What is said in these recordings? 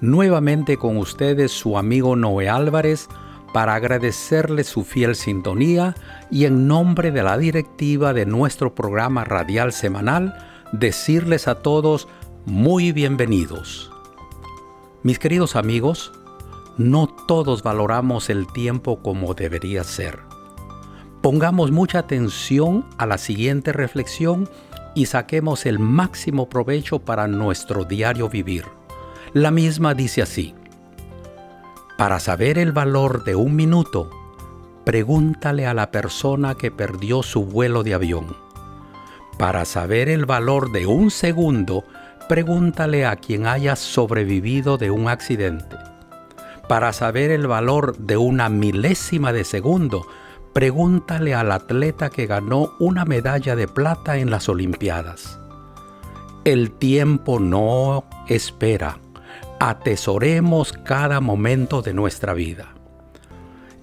Nuevamente con ustedes su amigo Noé Álvarez para agradecerle su fiel sintonía y en nombre de la directiva de nuestro programa radial semanal decirles a todos muy bienvenidos. Mis queridos amigos, no todos valoramos el tiempo como debería ser. Pongamos mucha atención a la siguiente reflexión y saquemos el máximo provecho para nuestro diario vivir. La misma dice así, para saber el valor de un minuto, pregúntale a la persona que perdió su vuelo de avión. Para saber el valor de un segundo, pregúntale a quien haya sobrevivido de un accidente. Para saber el valor de una milésima de segundo, Pregúntale al atleta que ganó una medalla de plata en las Olimpiadas. El tiempo no espera. Atesoremos cada momento de nuestra vida.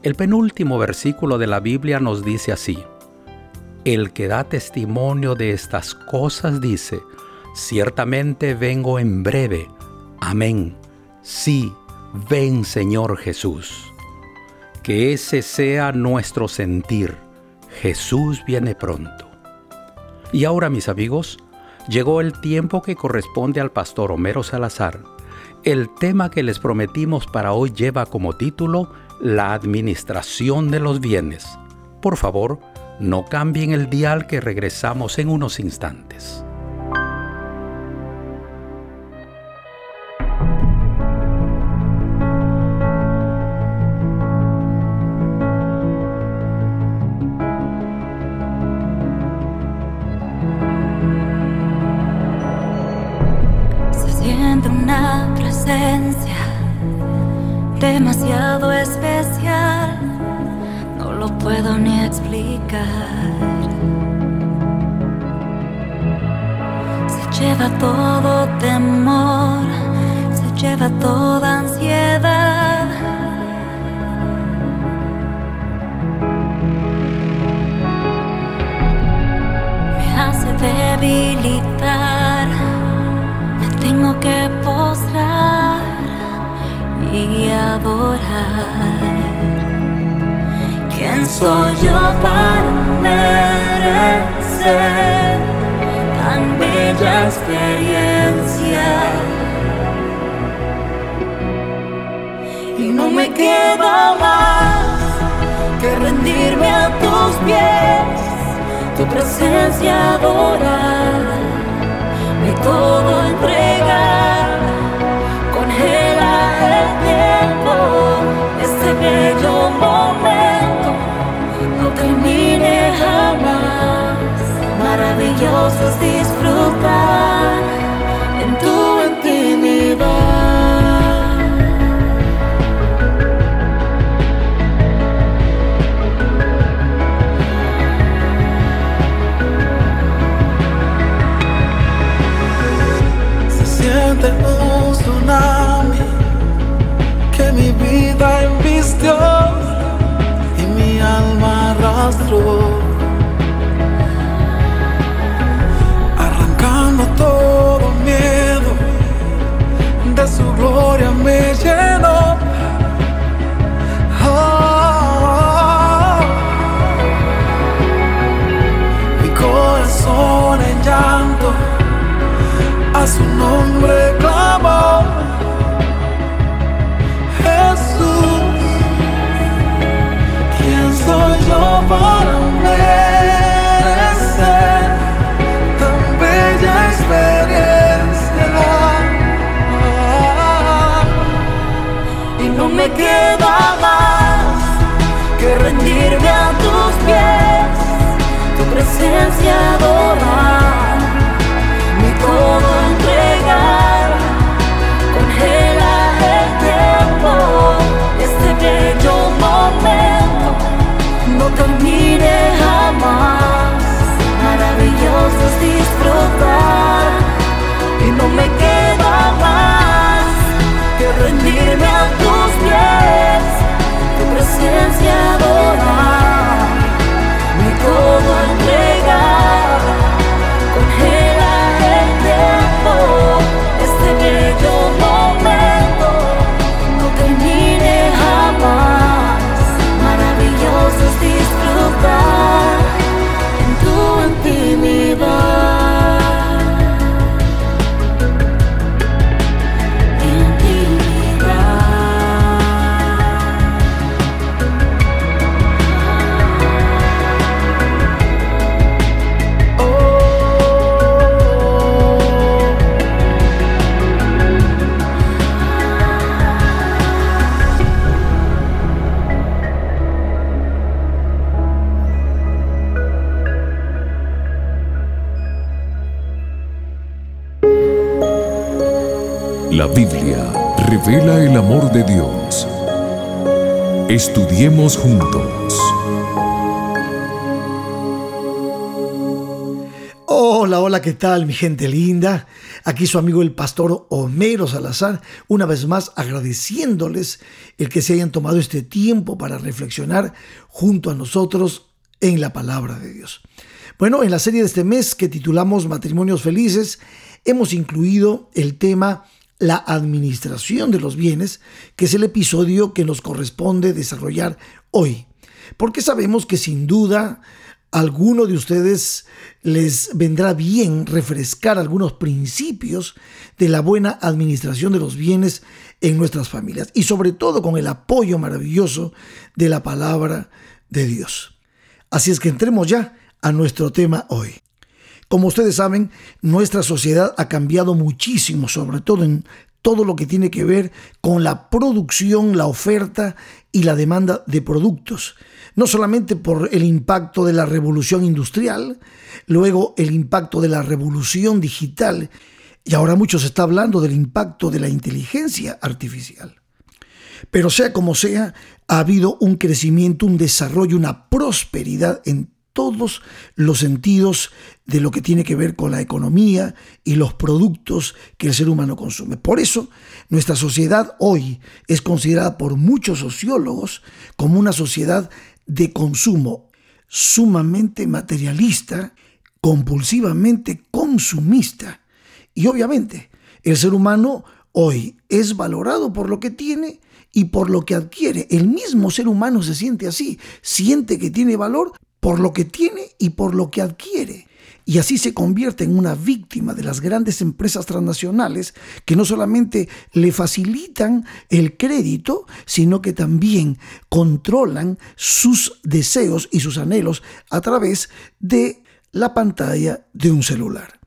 El penúltimo versículo de la Biblia nos dice así. El que da testimonio de estas cosas dice, ciertamente vengo en breve. Amén. Sí, ven Señor Jesús. Que ese sea nuestro sentir. Jesús viene pronto. Y ahora mis amigos, llegó el tiempo que corresponde al pastor Homero Salazar. El tema que les prometimos para hoy lleva como título La administración de los bienes. Por favor, no cambien el dial que regresamos en unos instantes. Demasiado especial, no lo puedo ni explicar. Se lleva todo temor, se lleva toda ansiedad. Me hace debilitar, me tengo que postrar y adorar. ¿Quién soy yo para merecer tan bella experiencia? Y no me queda más que rendirme a tus pies, tu presencia adorar, mi todo entregar Maravilloso es disfrutar presencia el amor de Dios. Estudiemos juntos. Hola, hola, ¿qué tal mi gente linda? Aquí su amigo el pastor Homero Salazar, una vez más agradeciéndoles el que se hayan tomado este tiempo para reflexionar junto a nosotros en la palabra de Dios. Bueno, en la serie de este mes que titulamos Matrimonios Felices, hemos incluido el tema la administración de los bienes, que es el episodio que nos corresponde desarrollar hoy. Porque sabemos que sin duda a alguno de ustedes les vendrá bien refrescar algunos principios de la buena administración de los bienes en nuestras familias y sobre todo con el apoyo maravilloso de la palabra de Dios. Así es que entremos ya a nuestro tema hoy. Como ustedes saben, nuestra sociedad ha cambiado muchísimo, sobre todo en todo lo que tiene que ver con la producción, la oferta y la demanda de productos. No solamente por el impacto de la revolución industrial, luego el impacto de la revolución digital y ahora mucho se está hablando del impacto de la inteligencia artificial. Pero sea como sea, ha habido un crecimiento, un desarrollo, una prosperidad en todos los sentidos de lo que tiene que ver con la economía y los productos que el ser humano consume. Por eso, nuestra sociedad hoy es considerada por muchos sociólogos como una sociedad de consumo sumamente materialista, compulsivamente consumista. Y obviamente, el ser humano hoy es valorado por lo que tiene y por lo que adquiere. El mismo ser humano se siente así, siente que tiene valor por lo que tiene y por lo que adquiere. Y así se convierte en una víctima de las grandes empresas transnacionales que no solamente le facilitan el crédito, sino que también controlan sus deseos y sus anhelos a través de la pantalla de un celular.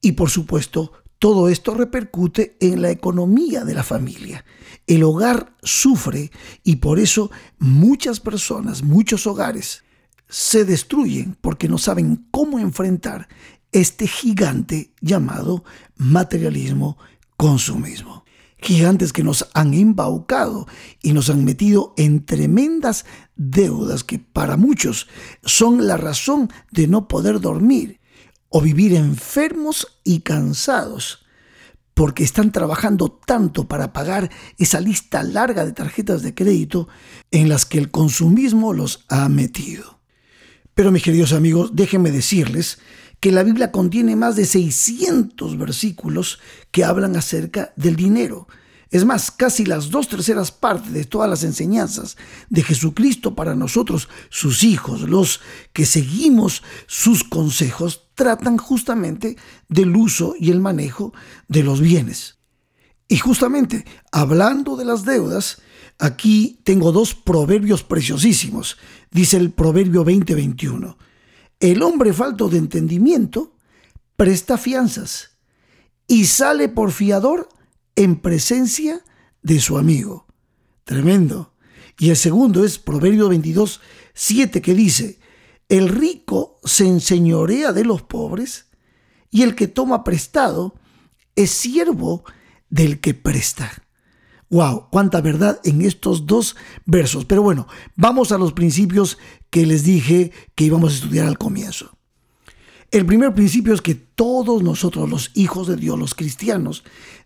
Y por supuesto, todo esto repercute en la economía de la familia. El hogar sufre y por eso muchas personas, muchos hogares, se destruyen porque no saben cómo enfrentar este gigante llamado materialismo consumismo. Gigantes que nos han embaucado y nos han metido en tremendas deudas que para muchos son la razón de no poder dormir o vivir enfermos y cansados porque están trabajando tanto para pagar esa lista larga de tarjetas de crédito en las que el consumismo los ha metido. Pero mis queridos amigos, déjenme decirles que la Biblia contiene más de 600 versículos que hablan acerca del dinero. Es más, casi las dos terceras partes de todas las enseñanzas de Jesucristo para nosotros, sus hijos, los que seguimos sus consejos, tratan justamente del uso y el manejo de los bienes. Y justamente, hablando de las deudas, Aquí tengo dos proverbios preciosísimos. Dice el proverbio 2021. El hombre falto de entendimiento presta fianzas y sale por fiador en presencia de su amigo. Tremendo. Y el segundo es Proverbio 22, 7 que dice, el rico se enseñorea de los pobres y el que toma prestado es siervo del que presta. Wow, cuánta verdad en estos dos versos. Pero bueno, vamos a los principios que les dije que íbamos a estudiar al comienzo. El primer principio es que todos nosotros, los hijos de Dios, los cristianos,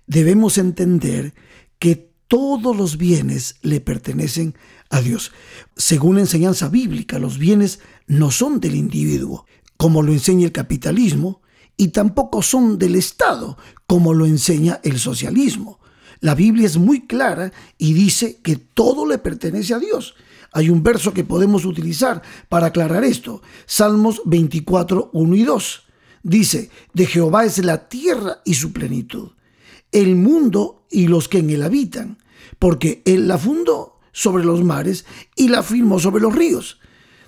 debemos entender que todos los bienes le pertenecen a Dios. Según la enseñanza bíblica, los bienes no son del individuo, como lo enseña el capitalismo, y tampoco son del Estado, como lo enseña el socialismo. La Biblia es muy clara y dice que todo le pertenece a Dios. Hay un verso que podemos utilizar para aclarar esto. Salmos 24, 1 y 2. Dice, de Jehová es la tierra y su plenitud, el mundo y los que en él habitan, porque él la fundó sobre los mares y la firmó sobre los ríos.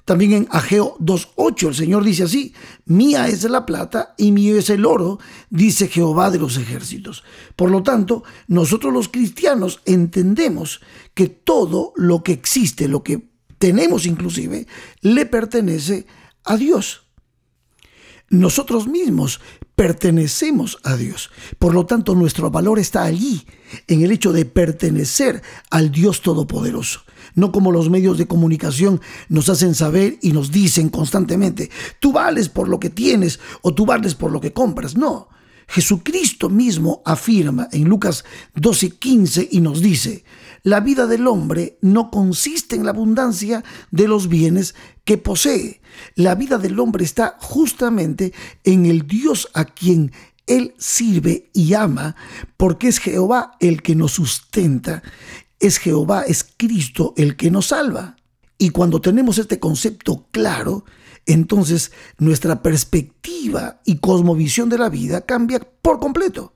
También en Ageo 2.8 el Señor dice así, mía es la plata y mío es el oro, dice Jehová de los ejércitos. Por lo tanto, nosotros los cristianos entendemos que todo lo que existe, lo que tenemos inclusive, le pertenece a Dios. nosotros mismos pertenecemos a Dios. Por lo tanto, nuestro valor está allí, en el hecho de pertenecer al Dios Todopoderoso. No como los medios de comunicación nos hacen saber y nos dicen constantemente, tú vales por lo que tienes o tú vales por lo que compras. No, Jesucristo mismo afirma en Lucas 12:15 y nos dice, la vida del hombre no consiste en la abundancia de los bienes que posee. La vida del hombre está justamente en el Dios a quien él sirve y ama, porque es Jehová el que nos sustenta, es Jehová, es Cristo el que nos salva. Y cuando tenemos este concepto claro, entonces nuestra perspectiva y cosmovisión de la vida cambia por completo.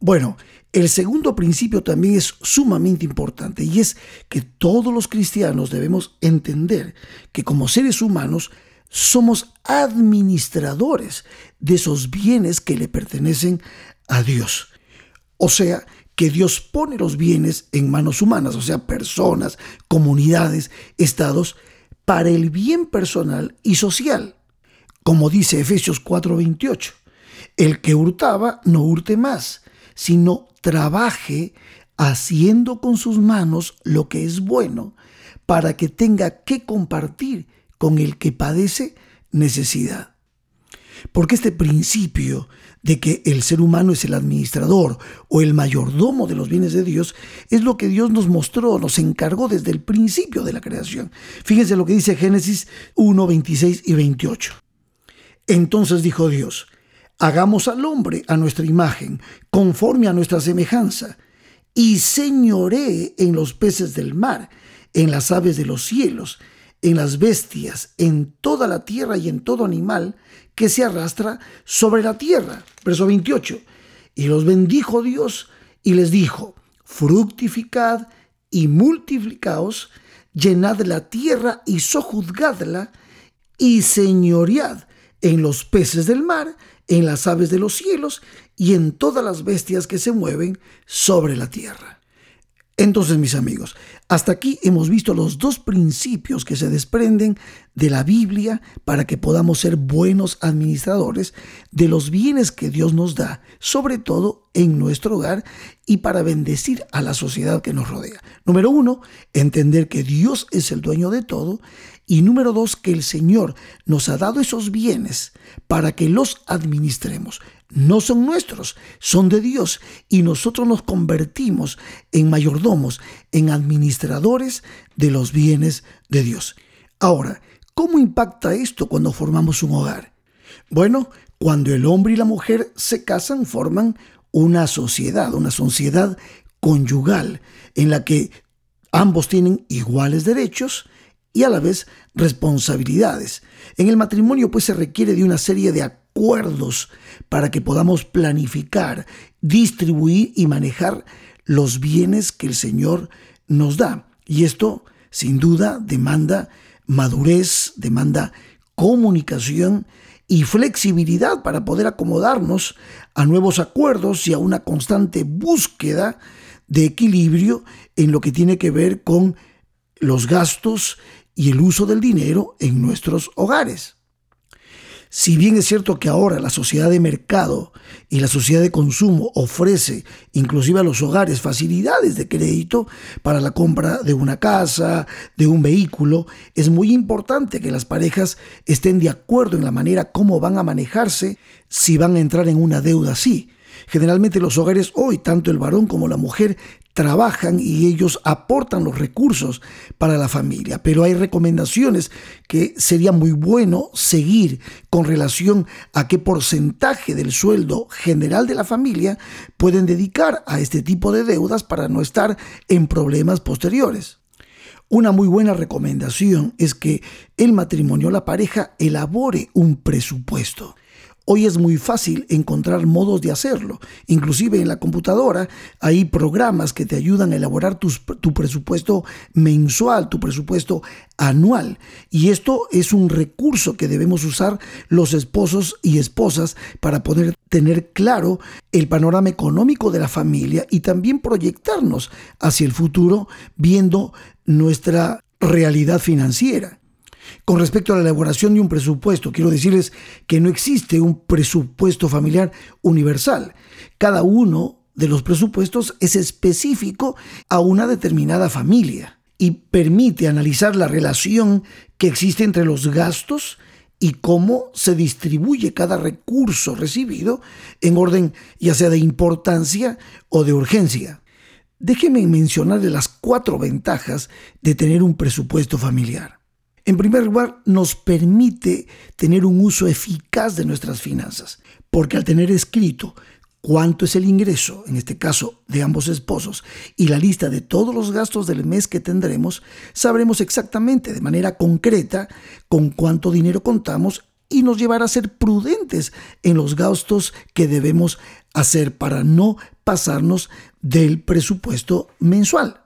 Bueno, el segundo principio también es sumamente importante y es que todos los cristianos debemos entender que como seres humanos somos administradores de esos bienes que le pertenecen a Dios. O sea, que Dios pone los bienes en manos humanas, o sea, personas, comunidades, estados, para el bien personal y social. Como dice Efesios 4:28, el que hurtaba no hurte más, sino trabaje haciendo con sus manos lo que es bueno, para que tenga que compartir con el que padece necesidad. Porque este principio de que el ser humano es el administrador o el mayordomo de los bienes de Dios es lo que Dios nos mostró, nos encargó desde el principio de la creación. Fíjense lo que dice Génesis 1, 26 y 28. Entonces dijo Dios, hagamos al hombre a nuestra imagen, conforme a nuestra semejanza, y señoré en los peces del mar, en las aves de los cielos, en las bestias, en toda la tierra y en todo animal que se arrastra sobre la tierra. Verso 28. Y los bendijo Dios y les dijo, fructificad y multiplicaos, llenad la tierra y sojuzgadla, y señoread en los peces del mar, en las aves de los cielos y en todas las bestias que se mueven sobre la tierra. Entonces, mis amigos, hasta aquí hemos visto los dos principios que se desprenden de la Biblia para que podamos ser buenos administradores de los bienes que Dios nos da, sobre todo en nuestro hogar y para bendecir a la sociedad que nos rodea. Número uno, entender que Dios es el dueño de todo. Y número dos, que el Señor nos ha dado esos bienes para que los administremos no son nuestros, son de Dios y nosotros nos convertimos en mayordomos, en administradores de los bienes de Dios. Ahora, ¿cómo impacta esto cuando formamos un hogar? Bueno, cuando el hombre y la mujer se casan forman una sociedad, una sociedad conyugal en la que ambos tienen iguales derechos y a la vez responsabilidades. En el matrimonio pues se requiere de una serie de acuerdos para que podamos planificar, distribuir y manejar los bienes que el Señor nos da. Y esto, sin duda, demanda madurez, demanda comunicación y flexibilidad para poder acomodarnos a nuevos acuerdos y a una constante búsqueda de equilibrio en lo que tiene que ver con los gastos y el uso del dinero en nuestros hogares. Si bien es cierto que ahora la sociedad de mercado y la sociedad de consumo ofrece inclusive a los hogares facilidades de crédito para la compra de una casa, de un vehículo, es muy importante que las parejas estén de acuerdo en la manera como van a manejarse si van a entrar en una deuda así. Generalmente los hogares hoy, tanto el varón como la mujer, trabajan y ellos aportan los recursos para la familia, pero hay recomendaciones que sería muy bueno seguir con relación a qué porcentaje del sueldo general de la familia pueden dedicar a este tipo de deudas para no estar en problemas posteriores. Una muy buena recomendación es que el matrimonio, la pareja, elabore un presupuesto. Hoy es muy fácil encontrar modos de hacerlo. Inclusive en la computadora hay programas que te ayudan a elaborar tu presupuesto mensual, tu presupuesto anual. Y esto es un recurso que debemos usar los esposos y esposas para poder tener claro el panorama económico de la familia y también proyectarnos hacia el futuro viendo nuestra realidad financiera. Con respecto a la elaboración de un presupuesto, quiero decirles que no existe un presupuesto familiar universal. Cada uno de los presupuestos es específico a una determinada familia y permite analizar la relación que existe entre los gastos y cómo se distribuye cada recurso recibido en orden ya sea de importancia o de urgencia. Déjenme mencionar las cuatro ventajas de tener un presupuesto familiar. En primer lugar, nos permite tener un uso eficaz de nuestras finanzas, porque al tener escrito cuánto es el ingreso, en este caso de ambos esposos, y la lista de todos los gastos del mes que tendremos, sabremos exactamente de manera concreta con cuánto dinero contamos y nos llevará a ser prudentes en los gastos que debemos hacer para no pasarnos del presupuesto mensual.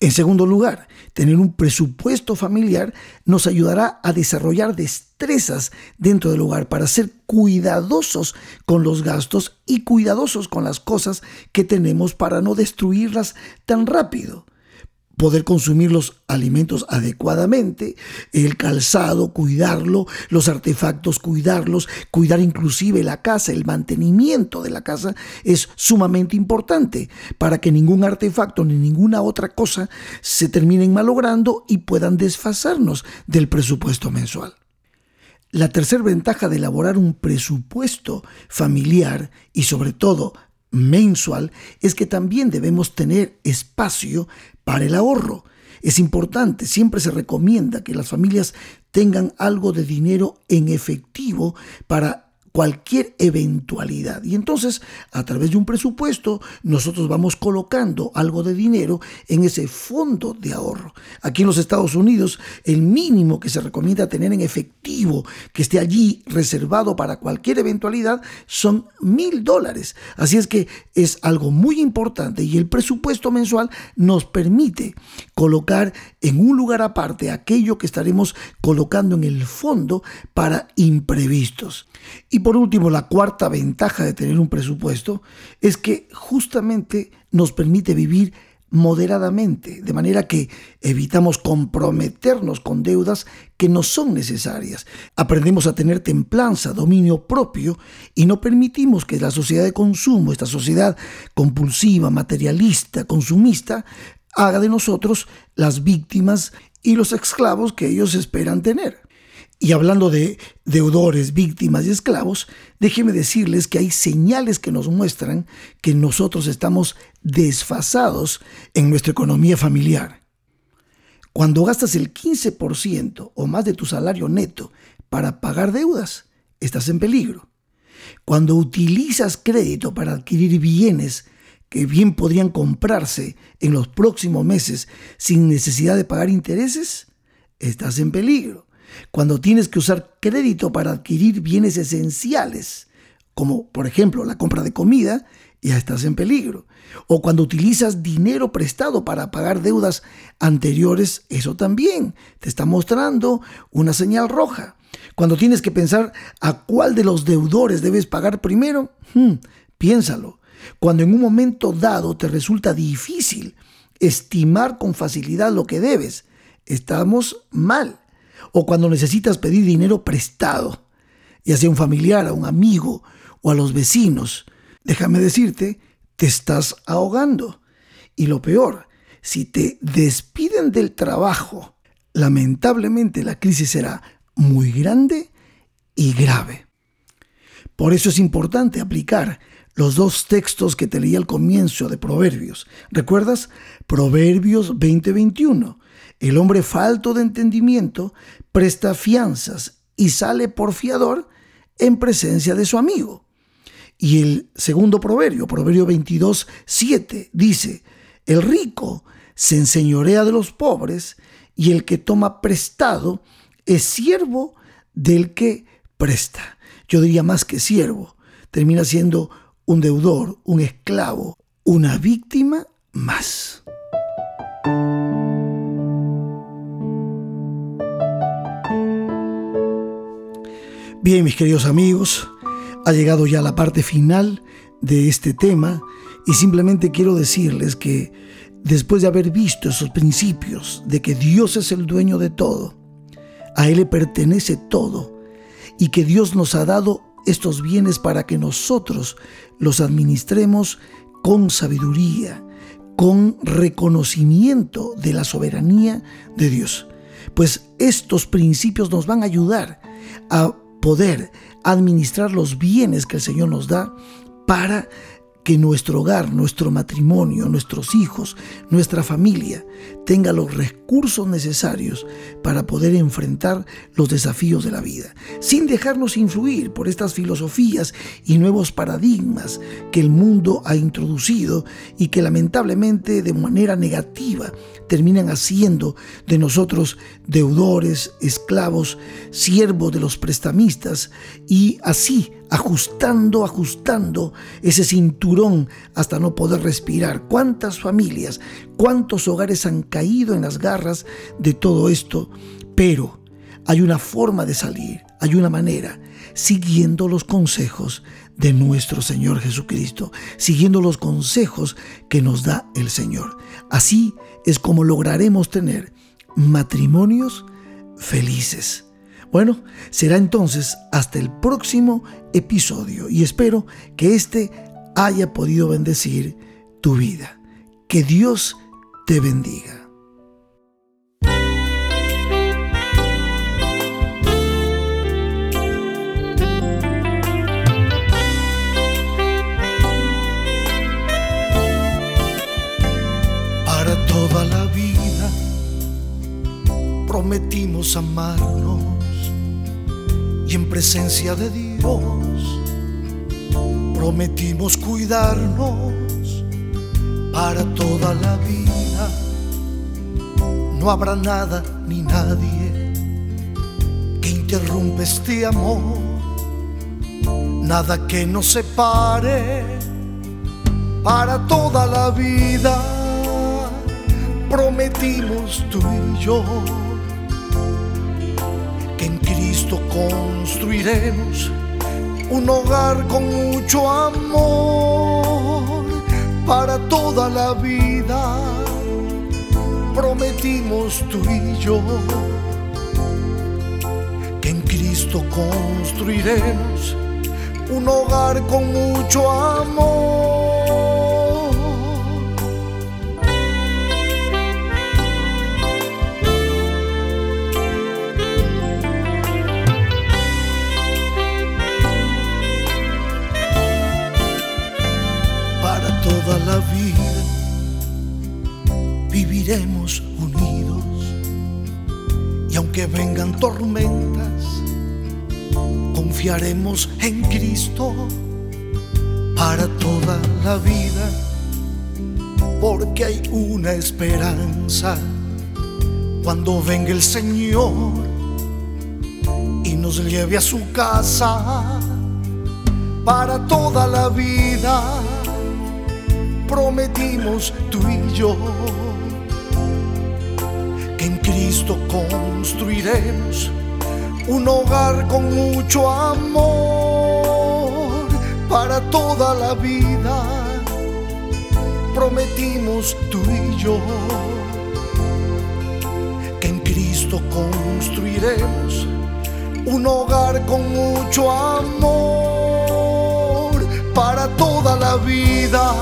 En segundo lugar, tener un presupuesto familiar nos ayudará a desarrollar destrezas dentro del hogar para ser cuidadosos con los gastos y cuidadosos con las cosas que tenemos para no destruirlas tan rápido poder consumir los alimentos adecuadamente, el calzado, cuidarlo, los artefactos, cuidarlos, cuidar inclusive la casa, el mantenimiento de la casa es sumamente importante para que ningún artefacto ni ninguna otra cosa se terminen malogrando y puedan desfasarnos del presupuesto mensual. La tercera ventaja de elaborar un presupuesto familiar y sobre todo mensual es que también debemos tener espacio para el ahorro. Es importante, siempre se recomienda que las familias tengan algo de dinero en efectivo para cualquier eventualidad. Y entonces, a través de un presupuesto, nosotros vamos colocando algo de dinero en ese fondo de ahorro. Aquí en los Estados Unidos, el mínimo que se recomienda tener en efectivo, que esté allí reservado para cualquier eventualidad, son mil dólares. Así es que es algo muy importante y el presupuesto mensual nos permite colocar en un lugar aparte aquello que estaremos colocando en el fondo para imprevistos. Por último, la cuarta ventaja de tener un presupuesto es que justamente nos permite vivir moderadamente, de manera que evitamos comprometernos con deudas que no son necesarias. Aprendemos a tener templanza, dominio propio y no permitimos que la sociedad de consumo, esta sociedad compulsiva, materialista, consumista, haga de nosotros las víctimas y los esclavos que ellos esperan tener. Y hablando de deudores, víctimas y esclavos, déjenme decirles que hay señales que nos muestran que nosotros estamos desfasados en nuestra economía familiar. Cuando gastas el 15% o más de tu salario neto para pagar deudas, estás en peligro. Cuando utilizas crédito para adquirir bienes que bien podrían comprarse en los próximos meses sin necesidad de pagar intereses, estás en peligro cuando tienes que usar crédito para adquirir bienes esenciales, como por ejemplo la compra de comida, ya estás en peligro. O cuando utilizas dinero prestado para pagar deudas anteriores, eso también te está mostrando una señal roja. Cuando tienes que pensar a cuál de los deudores debes pagar primero, hmm, piénsalo. Cuando en un momento dado te resulta difícil estimar con facilidad lo que debes, estamos mal o cuando necesitas pedir dinero prestado, ya sea un familiar, a un amigo o a los vecinos, déjame decirte, te estás ahogando. Y lo peor, si te despiden del trabajo, lamentablemente la crisis será muy grande y grave. Por eso es importante aplicar los dos textos que te leí al comienzo de Proverbios. ¿Recuerdas? Proverbios 20:21. El hombre falto de entendimiento presta fianzas y sale por fiador en presencia de su amigo. Y el segundo proverbio, proverbio 22, 7, dice, el rico se enseñorea de los pobres y el que toma prestado es siervo del que presta. Yo diría más que siervo, termina siendo un deudor, un esclavo, una víctima más. Bien, mis queridos amigos, ha llegado ya la parte final de este tema y simplemente quiero decirles que después de haber visto esos principios de que Dios es el dueño de todo, A Él le pertenece todo y que Dios nos ha dado estos bienes para que nosotros los administremos con sabiduría, con reconocimiento de la soberanía de Dios. Pues estos principios nos van a ayudar a poder administrar los bienes que el Señor nos da para que nuestro hogar, nuestro matrimonio, nuestros hijos, nuestra familia tenga los recursos necesarios para poder enfrentar los desafíos de la vida, sin dejarnos influir por estas filosofías y nuevos paradigmas que el mundo ha introducido y que lamentablemente de manera negativa terminan haciendo de nosotros deudores, esclavos, siervos de los prestamistas y así ajustando, ajustando ese cinturón hasta no poder respirar. ¿Cuántas familias, cuántos hogares han caído en las garras de todo esto? Pero hay una forma de salir, hay una manera, siguiendo los consejos de nuestro Señor Jesucristo, siguiendo los consejos que nos da el Señor. Así es como lograremos tener matrimonios felices bueno, será entonces hasta el próximo episodio y espero que este haya podido bendecir tu vida. Que Dios te bendiga. Para toda la vida prometimos amarnos y en presencia de Dios prometimos cuidarnos para toda la vida. No habrá nada ni nadie que interrumpa este amor, nada que nos separe para toda la vida. Prometimos tú y yo construiremos un hogar con mucho amor para toda la vida. Prometimos tú y yo que en Cristo construiremos un hogar con mucho amor. Viviremos unidos. Y aunque vengan tormentas, confiaremos en Cristo para toda la vida, porque hay una esperanza. Cuando venga el Señor y nos lleve a su casa para toda la vida prometimos tú y yo Cristo construiremos un hogar con mucho amor para toda la vida. Prometimos tú y yo que en Cristo construiremos un hogar con mucho amor para toda la vida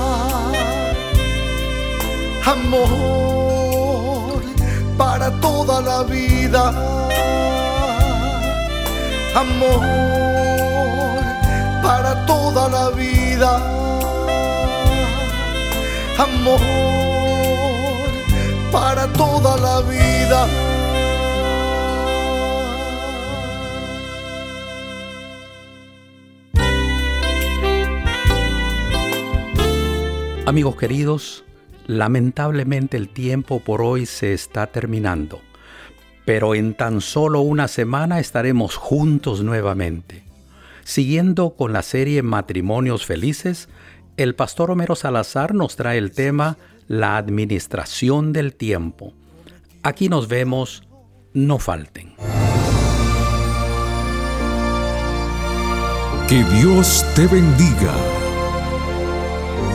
amor para toda la vida. Amor para toda la vida. Amor para toda la vida. Amigos queridos, Lamentablemente el tiempo por hoy se está terminando, pero en tan solo una semana estaremos juntos nuevamente. Siguiendo con la serie Matrimonios Felices, el pastor Homero Salazar nos trae el tema La administración del tiempo. Aquí nos vemos, no falten. Que Dios te bendiga.